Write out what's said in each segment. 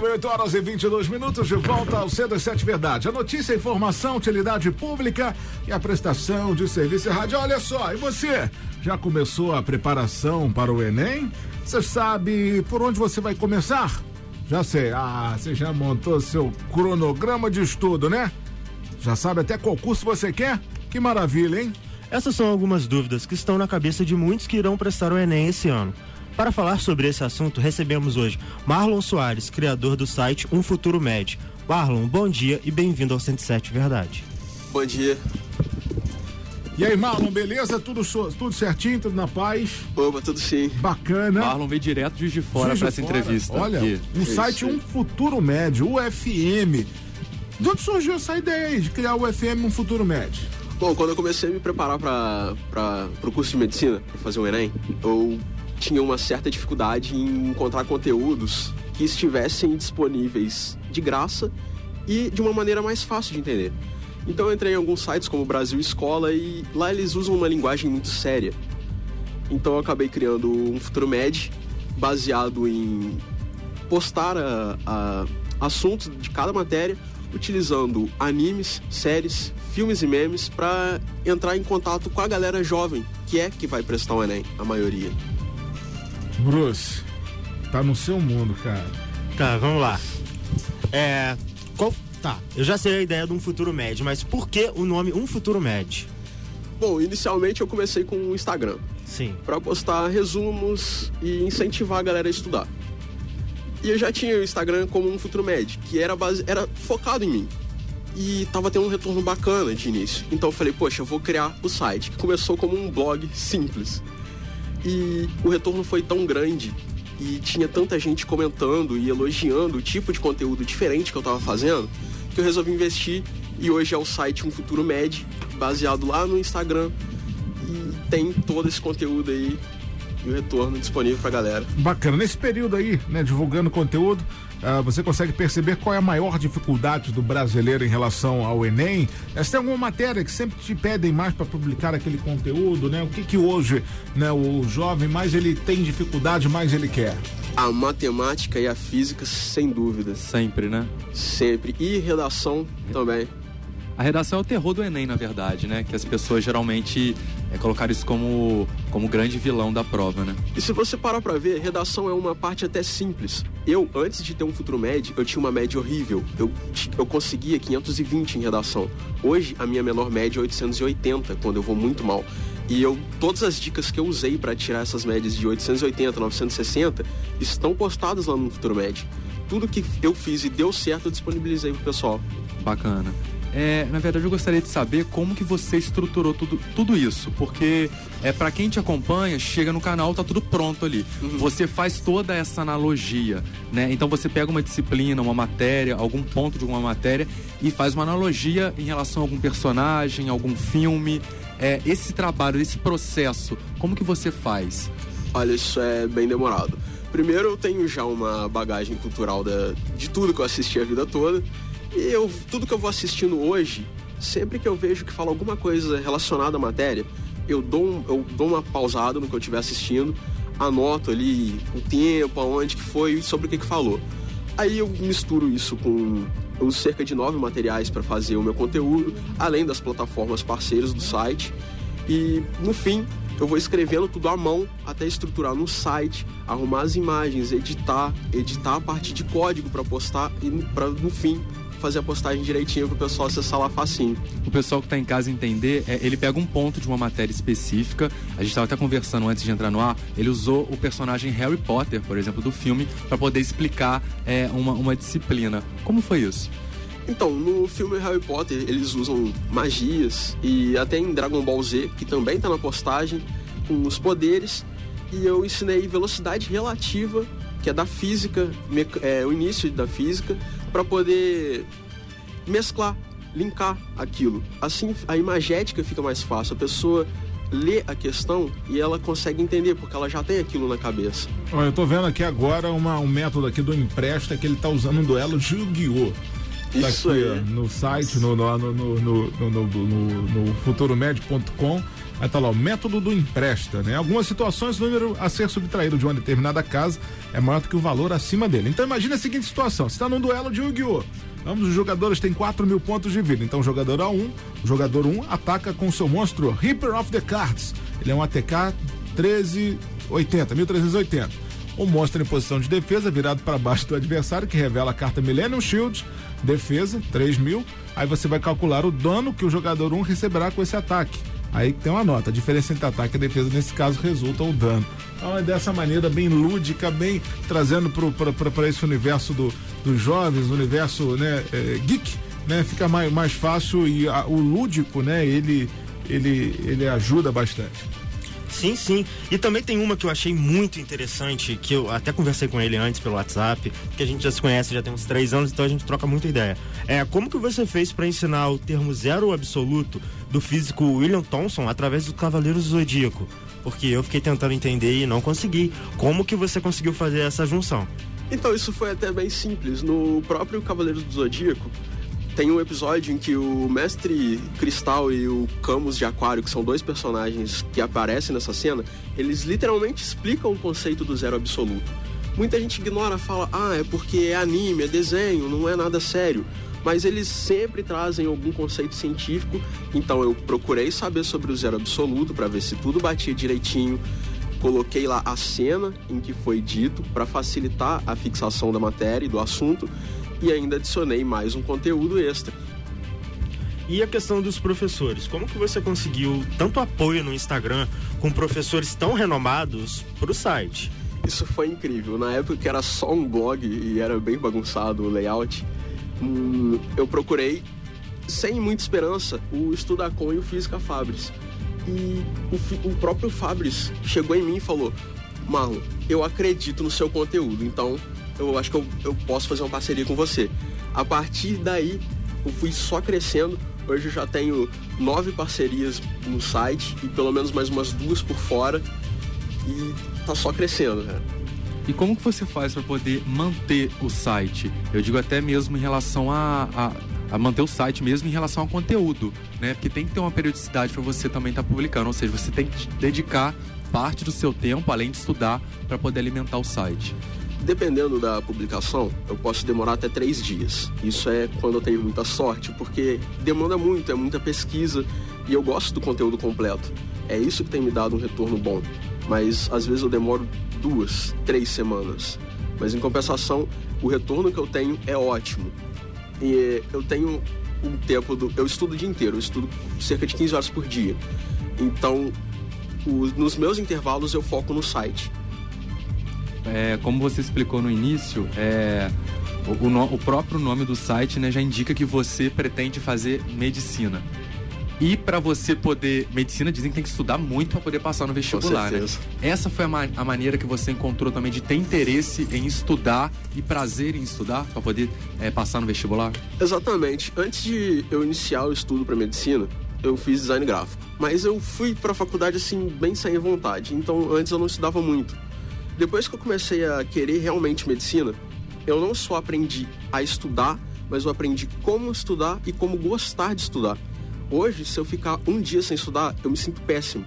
também 8 horas e 22 minutos, de volta ao C27 Verdade. A notícia, informação, utilidade pública e a prestação de serviço de rádio. Olha só, e você? Já começou a preparação para o Enem? Você sabe por onde você vai começar? Já sei. Ah, você já montou seu cronograma de estudo, né? Já sabe até qual curso você quer? Que maravilha, hein? Essas são algumas dúvidas que estão na cabeça de muitos que irão prestar o Enem esse ano. Para falar sobre esse assunto, recebemos hoje Marlon Soares, criador do site Um Futuro Med. Marlon, bom dia e bem-vindo ao 107 Verdade. Bom dia. E aí, Marlon, beleza? Tudo, tudo certinho, tudo na paz? Opa, tudo sim. Bacana. Marlon veio direto de, de fora para essa entrevista. Olha, aqui. um Isso. site Um Futuro Médio, UFM. De onde surgiu essa ideia aí de criar o UFM Um Futuro Médio? Bom, quando eu comecei a me preparar para o curso de medicina, para fazer o Enem, eu tinha uma certa dificuldade em encontrar conteúdos que estivessem disponíveis de graça e de uma maneira mais fácil de entender. Então eu entrei em alguns sites como Brasil Escola e lá eles usam uma linguagem muito séria. Então eu acabei criando um Futuro Med baseado em postar a, a assuntos de cada matéria utilizando animes, séries, filmes e memes para entrar em contato com a galera jovem, que é que vai prestar o Enem, a maioria. Bruce, tá no seu mundo, cara. Tá, vamos lá. É. Qual. Tá, eu já sei a ideia de um futuro médio, mas por que o nome Um Futuro Médio? Bom, inicialmente eu comecei com o Instagram. Sim. Para postar resumos e incentivar a galera a estudar. E eu já tinha o Instagram como um futuro médio, que era, base, era focado em mim. E tava tendo um retorno bacana de início. Então eu falei, poxa, eu vou criar o site, que começou como um blog simples. E o retorno foi tão grande e tinha tanta gente comentando e elogiando o tipo de conteúdo diferente que eu estava fazendo, que eu resolvi investir e hoje é o site Um Futuro Med, baseado lá no Instagram e tem todo esse conteúdo aí e o retorno disponível para a galera. Bacana. Nesse período aí, né, divulgando conteúdo, uh, você consegue perceber qual é a maior dificuldade do brasileiro em relação ao Enem? Uh, tem alguma matéria que sempre te pedem mais para publicar aquele conteúdo, né? O que que hoje, né, o jovem mais ele tem dificuldade, mais ele quer? A matemática e a física, sem dúvida. Sempre, né? Sempre. E redação também. A redação é o terror do Enem, na verdade, né? Que as pessoas geralmente é, colocaram isso como, como grande vilão da prova, né? E se você parar pra ver, redação é uma parte até simples. Eu, antes de ter um futuro médio, eu tinha uma média horrível. Eu, eu conseguia 520 em redação. Hoje, a minha menor média é 880, quando eu vou muito mal. E eu, todas as dicas que eu usei para tirar essas médias de 880, 960 estão postadas lá no Futuro Med. Tudo que eu fiz e deu certo, eu disponibilizei pro pessoal. Bacana. É, na verdade, eu gostaria de saber como que você estruturou tudo, tudo isso, porque é para quem te acompanha, chega no canal, tá tudo pronto ali. Uhum. Você faz toda essa analogia, né? Então você pega uma disciplina, uma matéria, algum ponto de uma matéria e faz uma analogia em relação a algum personagem, algum filme. É, esse trabalho, esse processo, como que você faz? Olha, isso é bem demorado. Primeiro, eu tenho já uma bagagem cultural da, de tudo que eu assisti a vida toda. Eu, tudo que eu vou assistindo hoje, sempre que eu vejo que fala alguma coisa relacionada à matéria, eu dou, um, eu dou uma pausada no que eu estiver assistindo, anoto ali o tempo, aonde que foi e sobre o que, que falou. Aí eu misturo isso com. Uso cerca de nove materiais para fazer o meu conteúdo, além das plataformas parceiras do site. E no fim, eu vou escrevendo tudo à mão até estruturar no site, arrumar as imagens, editar, editar a parte de código para postar e para no fim fazer a postagem direitinho pro pessoal acessar lá facinho. O pessoal que tá em casa entender, é, ele pega um ponto de uma matéria específica. A gente tava até conversando antes de entrar no ar. Ele usou o personagem Harry Potter, por exemplo, do filme, para poder explicar é, uma, uma disciplina. Como foi isso? Então, no filme Harry Potter, eles usam magias e até em Dragon Ball Z, que também tá na postagem, com os poderes. E eu ensinei velocidade relativa, que é da física, é, o início da física, para poder mesclar, linkar aquilo. Assim a imagética fica mais fácil. A pessoa lê a questão e ela consegue entender, porque ela já tem aquilo na cabeça. Olha, eu tô vendo aqui agora uma, um método aqui do Empresta que ele tá usando um duelo de Yu-Gi-Oh! Tá Isso aqui, aí. no site, no, no, no, no, no, no, no futuromed.com Aí tá lá, o método do empresta, né? Algumas situações, o número a ser subtraído de uma determinada casa é maior do que o valor acima dele. Então imagina a seguinte situação: você está num duelo de Yu-Gi-Oh! Ambos os jogadores têm 4 mil pontos de vida. Então o jogador A1, o jogador 1 ataca com seu monstro Reaper of the Cards. Ele é um ATK 1380, 1380. O monstro em posição de defesa, virado para baixo do adversário, que revela a carta Millennium Shield, defesa, 3 mil. Aí você vai calcular o dano que o jogador 1 receberá com esse ataque. Aí tem uma nota. A diferença entre ataque e defesa, nesse caso, resulta o dano. Então é dessa maneira bem lúdica, bem trazendo para esse universo do, dos jovens, universo né, é, geek, né? Fica mais, mais fácil e a, o lúdico, né? Ele, ele, ele ajuda bastante. Sim, sim. E também tem uma que eu achei muito interessante, que eu até conversei com ele antes pelo WhatsApp, que a gente já se conhece já tem uns três anos, então a gente troca muita ideia. É como que você fez para ensinar o termo zero absoluto do físico William Thompson através do Cavaleiro Zodíaco? Porque eu fiquei tentando entender e não consegui. Como que você conseguiu fazer essa junção? Então, isso foi até bem simples. No próprio Cavaleiro do Zodíaco, tem um episódio em que o Mestre Cristal e o Camus de Aquário, que são dois personagens que aparecem nessa cena, eles literalmente explicam o conceito do zero absoluto. Muita gente ignora, fala, ah, é porque é anime, é desenho, não é nada sério. Mas eles sempre trazem algum conceito científico, então eu procurei saber sobre o zero absoluto para ver se tudo batia direitinho. Coloquei lá a cena em que foi dito para facilitar a fixação da matéria e do assunto e ainda adicionei mais um conteúdo extra. E a questão dos professores, como que você conseguiu tanto apoio no Instagram com professores tão renomados para o site? Isso foi incrível. Na época que era só um blog e era bem bagunçado o layout, hum, eu procurei, sem muita esperança, o Estudacom e o Física Fabris. E o, o próprio Fabris chegou em mim e falou: Marlon, eu acredito no seu conteúdo, então eu acho que eu, eu posso fazer uma parceria com você. A partir daí, eu fui só crescendo. Hoje eu já tenho nove parcerias no site e pelo menos mais umas duas por fora. E tá só crescendo, cara. E como que você faz para poder manter o site? Eu digo até mesmo em relação a, a, a, manter o site, mesmo em relação ao conteúdo, né? Porque tem que ter uma periodicidade para você também estar tá publicando, ou seja, você tem que dedicar parte do seu tempo, além de estudar, para poder alimentar o site. Dependendo da publicação, eu posso demorar até três dias. Isso é quando eu tenho muita sorte, porque demanda muito, é muita pesquisa e eu gosto do conteúdo completo. É isso que tem me dado um retorno bom. Mas às vezes eu demoro duas, três semanas. Mas em compensação, o retorno que eu tenho é ótimo. E eu tenho um tempo do. Eu estudo o dia inteiro, eu estudo cerca de 15 horas por dia. Então, nos meus intervalos eu foco no site é, como você explicou no início, é, o, o, o, próprio nome do site né, já indica que você pretende fazer medicina. E para você poder. Medicina dizem que tem que estudar muito para poder passar no vestibular, né? Essa foi a, ma a, maneira que você encontrou também de ter interesse em estudar e prazer em estudar para poder é, passar no vestibular? Exatamente. Antes de eu iniciar o estudo para medicina, eu fiz design gráfico. Mas eu fui para a faculdade assim, bem sem vontade. Então antes eu não estudava muito. Depois que eu comecei a querer realmente medicina, eu não só aprendi a estudar, mas eu aprendi como estudar e como gostar de estudar. Hoje, se eu ficar um dia sem estudar, eu me sinto péssimo.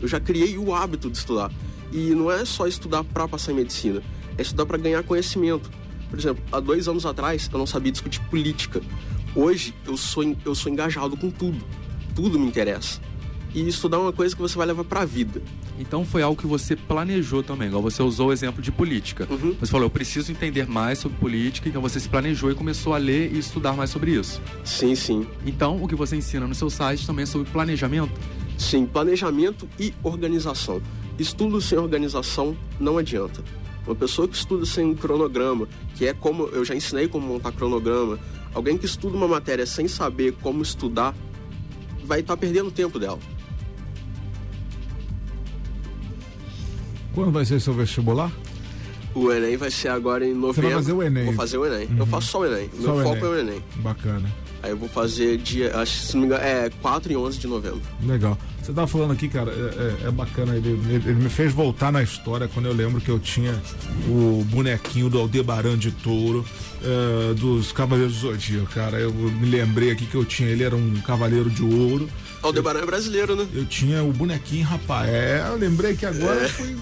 Eu já criei o hábito de estudar. E não é só estudar para passar em medicina, é estudar para ganhar conhecimento. Por exemplo, há dois anos atrás eu não sabia discutir política. Hoje eu sou, eu sou engajado com tudo. Tudo me interessa. E estudar é uma coisa que você vai levar para a vida. Então foi algo que você planejou também, igual você usou o exemplo de política. Uhum. Você falou, eu preciso entender mais sobre política, então você se planejou e começou a ler e estudar mais sobre isso. Sim, sim. Então o que você ensina no seu site também é sobre planejamento? Sim, planejamento e organização. Estudo sem organização não adianta. Uma pessoa que estuda sem um cronograma, que é como eu já ensinei como montar cronograma, alguém que estuda uma matéria sem saber como estudar, vai estar tá perdendo o tempo dela. Quando vai ser seu vestibular? O Enem vai ser agora em novembro. Você vai fazer o Enem? Vou fazer o Enem. Uhum. Eu faço só o Enem. Só Meu foco Enem. é o Enem. Bacana. Aí eu vou fazer dia, acho que se não me engano, é 4 e 11 de novembro. Legal. Você tava falando aqui, cara, é, é, é bacana, ele, ele, me fez voltar na história quando eu lembro que eu tinha o bonequinho do Aldebaran de Touro, é, dos Cavaleiros do Zodíaco, cara. Eu me lembrei aqui que eu tinha, ele era um cavaleiro de ouro, Aldebaran é brasileiro, né? Eu tinha o bonequinho Rafael, lembrei que agora é. fui,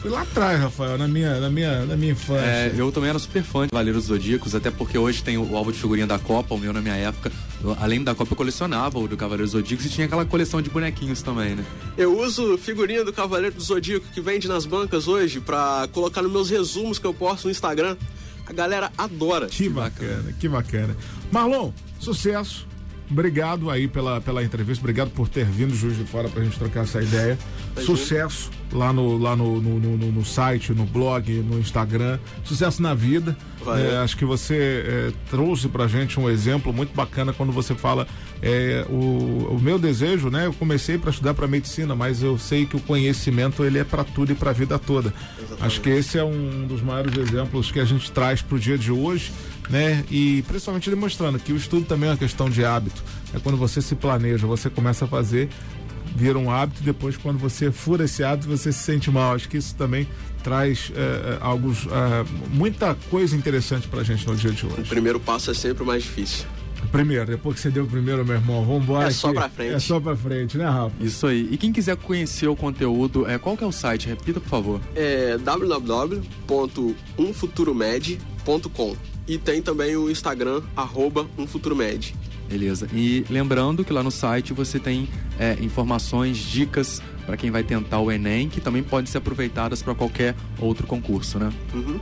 fui lá atrás, Rafael, na minha, na minha, na minha infância. É, eu também era super fã de Cavaleiros Zodíacos, até porque hoje tem o álbum de figurinha da Copa, o meu na minha época. Além da Copa, eu colecionava o do Cavaleiros Zodíacos e tinha aquela coleção de bonequinhos também, né? Eu uso figurinha do Cavaleiro do Zodíaco que vende nas bancas hoje pra colocar nos meus resumos que eu posto no Instagram. A galera adora. Que, que bacana, bacana, que bacana. Marlon, sucesso Obrigado aí pela, pela entrevista, obrigado por ter vindo Juiz de Fora pra gente trocar essa ideia. Sucesso lá no, lá no, no, no, no, site, no blog, no Instagram. Sucesso na vida. É, acho que você é, trouxe pra gente um exemplo muito bacana quando você fala é, o, o meu desejo, né? Eu comecei para estudar para medicina, mas eu sei que o conhecimento ele é para tudo e para a vida toda. Exatamente. Acho que esse é um dos maiores exemplos que a gente traz para o dia de hoje né? E principalmente demonstrando que o estudo também é uma questão de hábito. É quando você se planeja, você começa a fazer, vira um hábito, e depois quando você fura esse hábito, você se sente mal. Acho que isso também traz é, alguns, é, muita coisa interessante pra gente no dia de hoje. O primeiro passo é sempre o mais difícil. Primeiro, depois que você deu o primeiro, meu irmão, vamos embora. É só aqui. pra frente. É só pra frente, né, Rafa? Isso aí. E quem quiser conhecer o conteúdo, é, qual que é o site? Repita, por favor. É www.umfuturomed.com e tem também o Instagram, arroba umfuturomed. Beleza. E lembrando que lá no site você tem é, informações, dicas para quem vai tentar o Enem, que também podem ser aproveitadas para qualquer outro concurso, né? Uhum.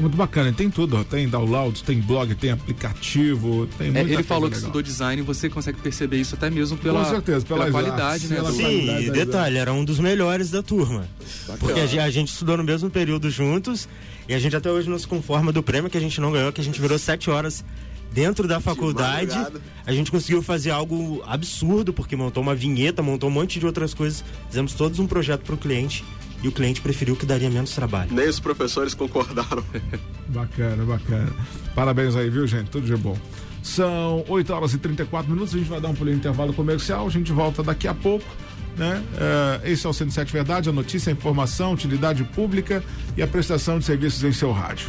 É muito bacana, tem tudo, ó. tem download, tem blog, tem aplicativo, tem é, Ele falou que estudou design e você consegue perceber isso até mesmo pela, Com certeza, pela, pela qualidade, né? Pela Sim, e detalhe, era um dos melhores da turma. Bacana. Porque a, a gente estudou no mesmo período juntos e a gente até hoje não se conforma do prêmio que a gente não ganhou, que a gente virou sete horas dentro da faculdade. A gente conseguiu fazer algo absurdo, porque montou uma vinheta, montou um monte de outras coisas. Fizemos todos um projeto para o cliente e o cliente preferiu que daria menos trabalho. Nem os professores concordaram. bacana, bacana. Parabéns aí, viu, gente? Tudo de bom. São 8 horas e 34 minutos, a gente vai dar um pulinho intervalo comercial, a gente volta daqui a pouco. Né? Uh, esse é o 107 Verdade, a notícia, a informação, utilidade pública e a prestação de serviços em seu rádio.